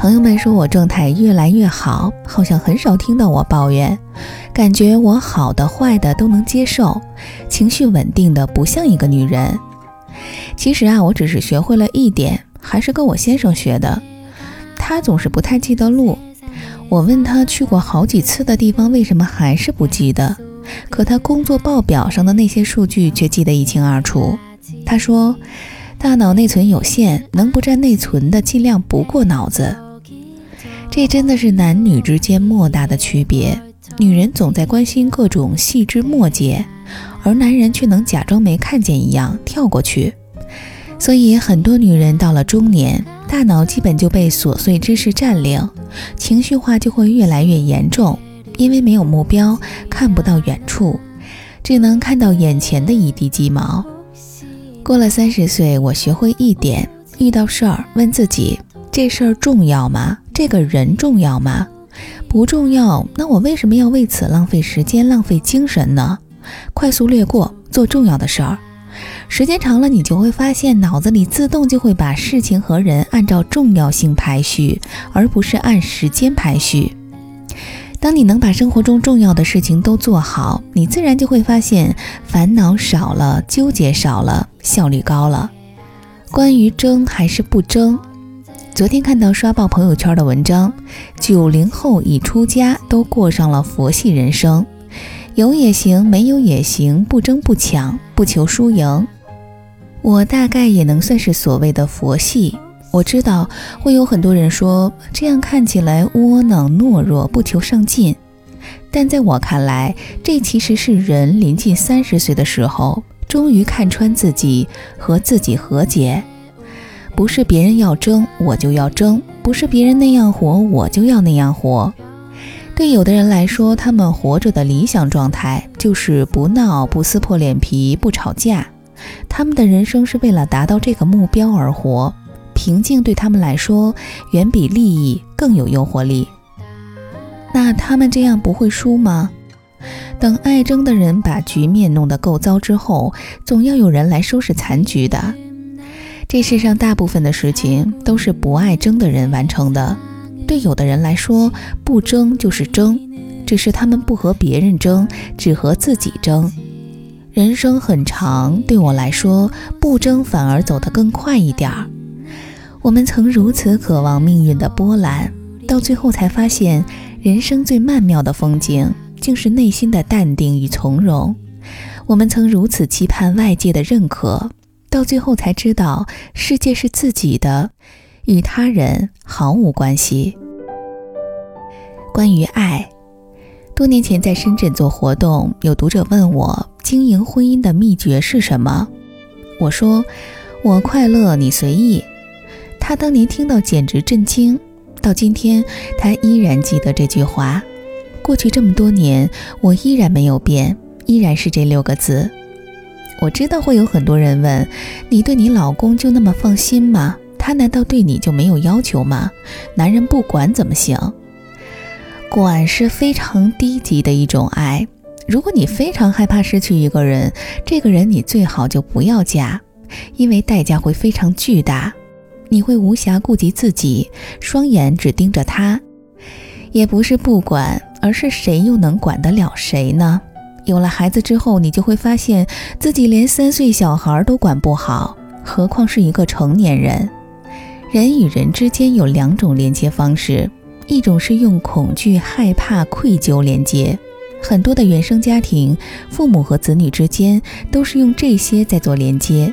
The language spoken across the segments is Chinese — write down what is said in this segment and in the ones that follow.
朋友们说我状态越来越好，好像很少听到我抱怨，感觉我好的坏的都能接受，情绪稳定的不像一个女人。其实啊，我只是学会了一点，还是跟我先生学的。他总是不太记得路，我问他去过好几次的地方，为什么还是不记得？可他工作报表上的那些数据却记得一清二楚。他说，大脑内存有限，能不占内存的尽量不过脑子。这真的是男女之间莫大的区别。女人总在关心各种细枝末节，而男人却能假装没看见一样跳过去。所以很多女人到了中年，大脑基本就被琐碎知识占领，情绪化就会越来越严重。因为没有目标，看不到远处，只能看到眼前的一地鸡毛。过了三十岁，我学会一点：遇到事儿问自己，这事儿重要吗？这个人重要吗？不重要，那我为什么要为此浪费时间、浪费精神呢？快速略过，做重要的事儿。时间长了，你就会发现，脑子里自动就会把事情和人按照重要性排序，而不是按时间排序。当你能把生活中重要的事情都做好，你自然就会发现烦恼少了，纠结少了，效率高了。关于争还是不争，昨天看到刷爆朋友圈的文章，九零后已出家都过上了佛系人生，有也行，没有也行，不争不抢，不求输赢。我大概也能算是所谓的佛系。我知道会有很多人说这样看起来窝囊懦弱不求上进，但在我看来，这其实是人临近三十岁的时候，终于看穿自己和自己和解。不是别人要争我就要争，不是别人那样活我就要那样活。对有的人来说，他们活着的理想状态就是不闹、不撕破脸皮、不吵架，他们的人生是为了达到这个目标而活。平静对他们来说远比利益更有诱惑力。那他们这样不会输吗？等爱争的人把局面弄得够糟之后，总要有人来收拾残局的。这世上大部分的事情都是不爱争的人完成的。对有的人来说，不争就是争，只是他们不和别人争，只和自己争。人生很长，对我来说，不争反而走得更快一点儿。我们曾如此渴望命运的波澜，到最后才发现，人生最曼妙的风景，竟是内心的淡定与从容。我们曾如此期盼外界的认可，到最后才知道，世界是自己的，与他人毫无关系。关于爱，多年前在深圳做活动，有读者问我，经营婚姻的秘诀是什么？我说，我快乐，你随意。他当年听到简直震惊，到今天他依然记得这句话。过去这么多年，我依然没有变，依然是这六个字。我知道会有很多人问：你对你老公就那么放心吗？他难道对你就没有要求吗？男人不管怎么行？管是非常低级的一种爱。如果你非常害怕失去一个人，这个人你最好就不要嫁，因为代价会非常巨大。你会无暇顾及自己，双眼只盯着他，也不是不管，而是谁又能管得了谁呢？有了孩子之后，你就会发现自己连三岁小孩都管不好，何况是一个成年人。人与人之间有两种连接方式，一种是用恐惧、害怕、愧疚连接，很多的原生家庭，父母和子女之间都是用这些在做连接，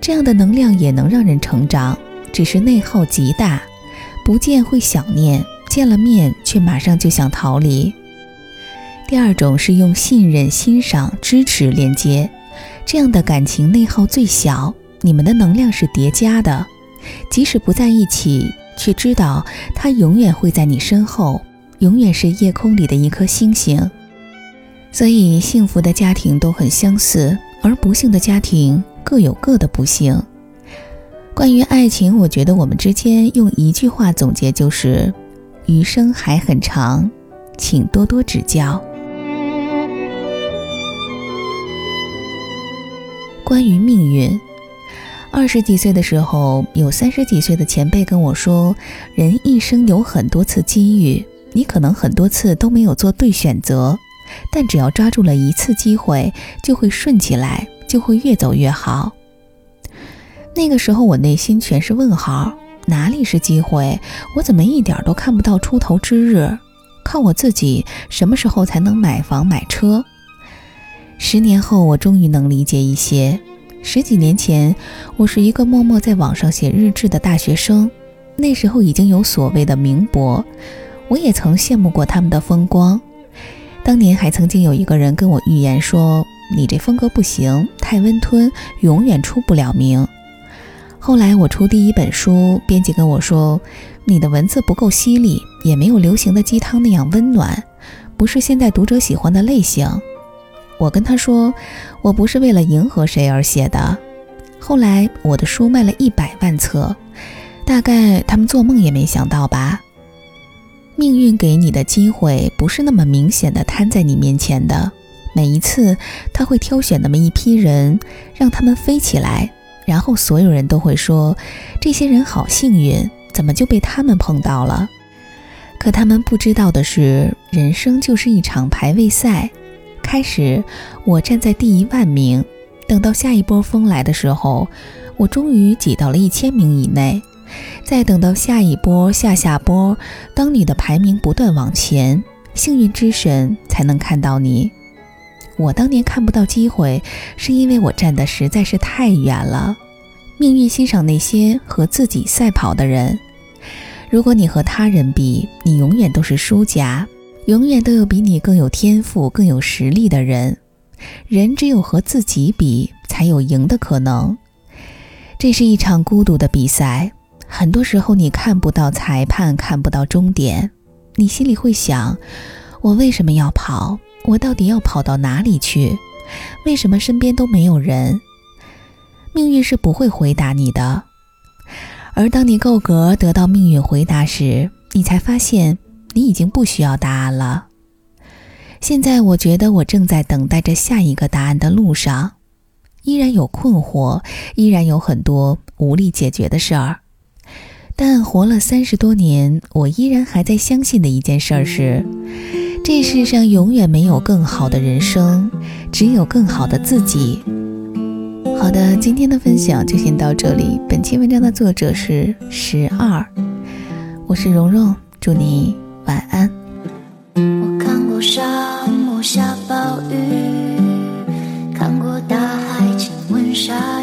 这样的能量也能让人成长。只是内耗极大，不见会想念，见了面却马上就想逃离。第二种是用信任、欣赏、支持连接，这样的感情内耗最小，你们的能量是叠加的，即使不在一起，却知道他永远会在你身后，永远是夜空里的一颗星星。所以，幸福的家庭都很相似，而不幸的家庭各有各的不幸。关于爱情，我觉得我们之间用一句话总结就是：余生还很长，请多多指教。关于命运，二十几岁的时候，有三十几岁的前辈跟我说：“人一生有很多次机遇，你可能很多次都没有做对选择，但只要抓住了一次机会，就会顺起来，就会越走越好。”那个时候，我内心全是问号：哪里是机会？我怎么一点都看不到出头之日？靠我自己，什么时候才能买房买车？十年后，我终于能理解一些。十几年前，我是一个默默在网上写日志的大学生，那时候已经有所谓的名博，我也曾羡慕过他们的风光。当年还曾经有一个人跟我预言说：“你这风格不行，太温吞，永远出不了名。”后来我出第一本书，编辑跟我说：“你的文字不够犀利，也没有流行的鸡汤那样温暖，不是现在读者喜欢的类型。”我跟他说：“我不是为了迎合谁而写的。”后来我的书卖了一百万册，大概他们做梦也没想到吧。命运给你的机会不是那么明显的摊在你面前的，每一次他会挑选那么一批人，让他们飞起来，然后所有人都会说：“这些人好幸运，怎么就被他们碰到了？”可他们不知道的是，人生就是一场排位赛。开始，我站在第一万名，等到下一波风来的时候，我终于挤到了一千名以内。再等到下一波、下下波，当你的排名不断往前，幸运之神才能看到你。我当年看不到机会，是因为我站的实在是太远了。命运欣赏那些和自己赛跑的人。如果你和他人比，你永远都是输家。永远都有比你更有天赋、更有实力的人。人只有和自己比，才有赢的可能。这是一场孤独的比赛。很多时候，你看不到裁判，看不到终点，你心里会想：我为什么要跑？我到底要跑到哪里去？为什么身边都没有人？命运是不会回答你的。而当你够格得到命运回答时，你才发现。你已经不需要答案了。现在，我觉得我正在等待着下一个答案的路上，依然有困惑，依然有很多无力解决的事儿。但活了三十多年，我依然还在相信的一件事儿是：这世上永远没有更好的人生，只有更好的自己。好的，今天的分享就先到这里。本期文章的作者是十二，我是蓉蓉，祝你。晚安。我看过沙漠下暴雨，看过大海亲吻鲨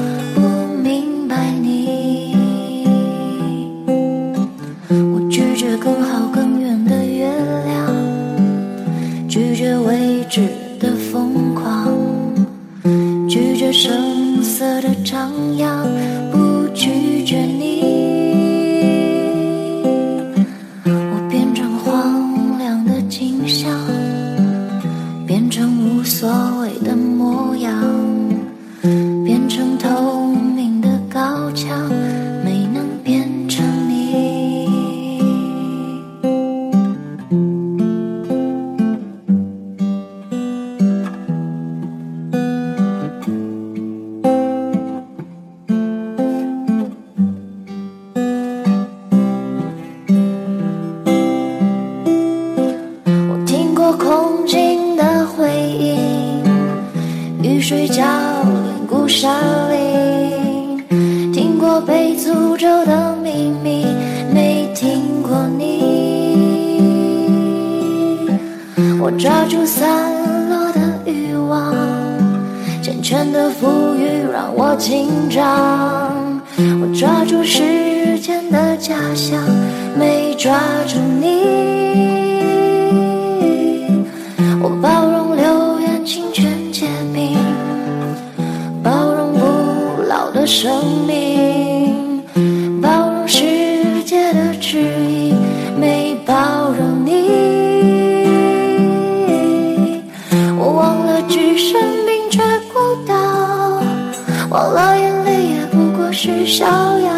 拒绝声色的张扬，被诅咒的秘密，没听过你。我抓住散落的欲望，缱绻的馥郁让我紧张。我抓住时间的假象，没抓住你。我抱容你。我忘了置身并却孤岛，忘了眼泪也不过是逍遥，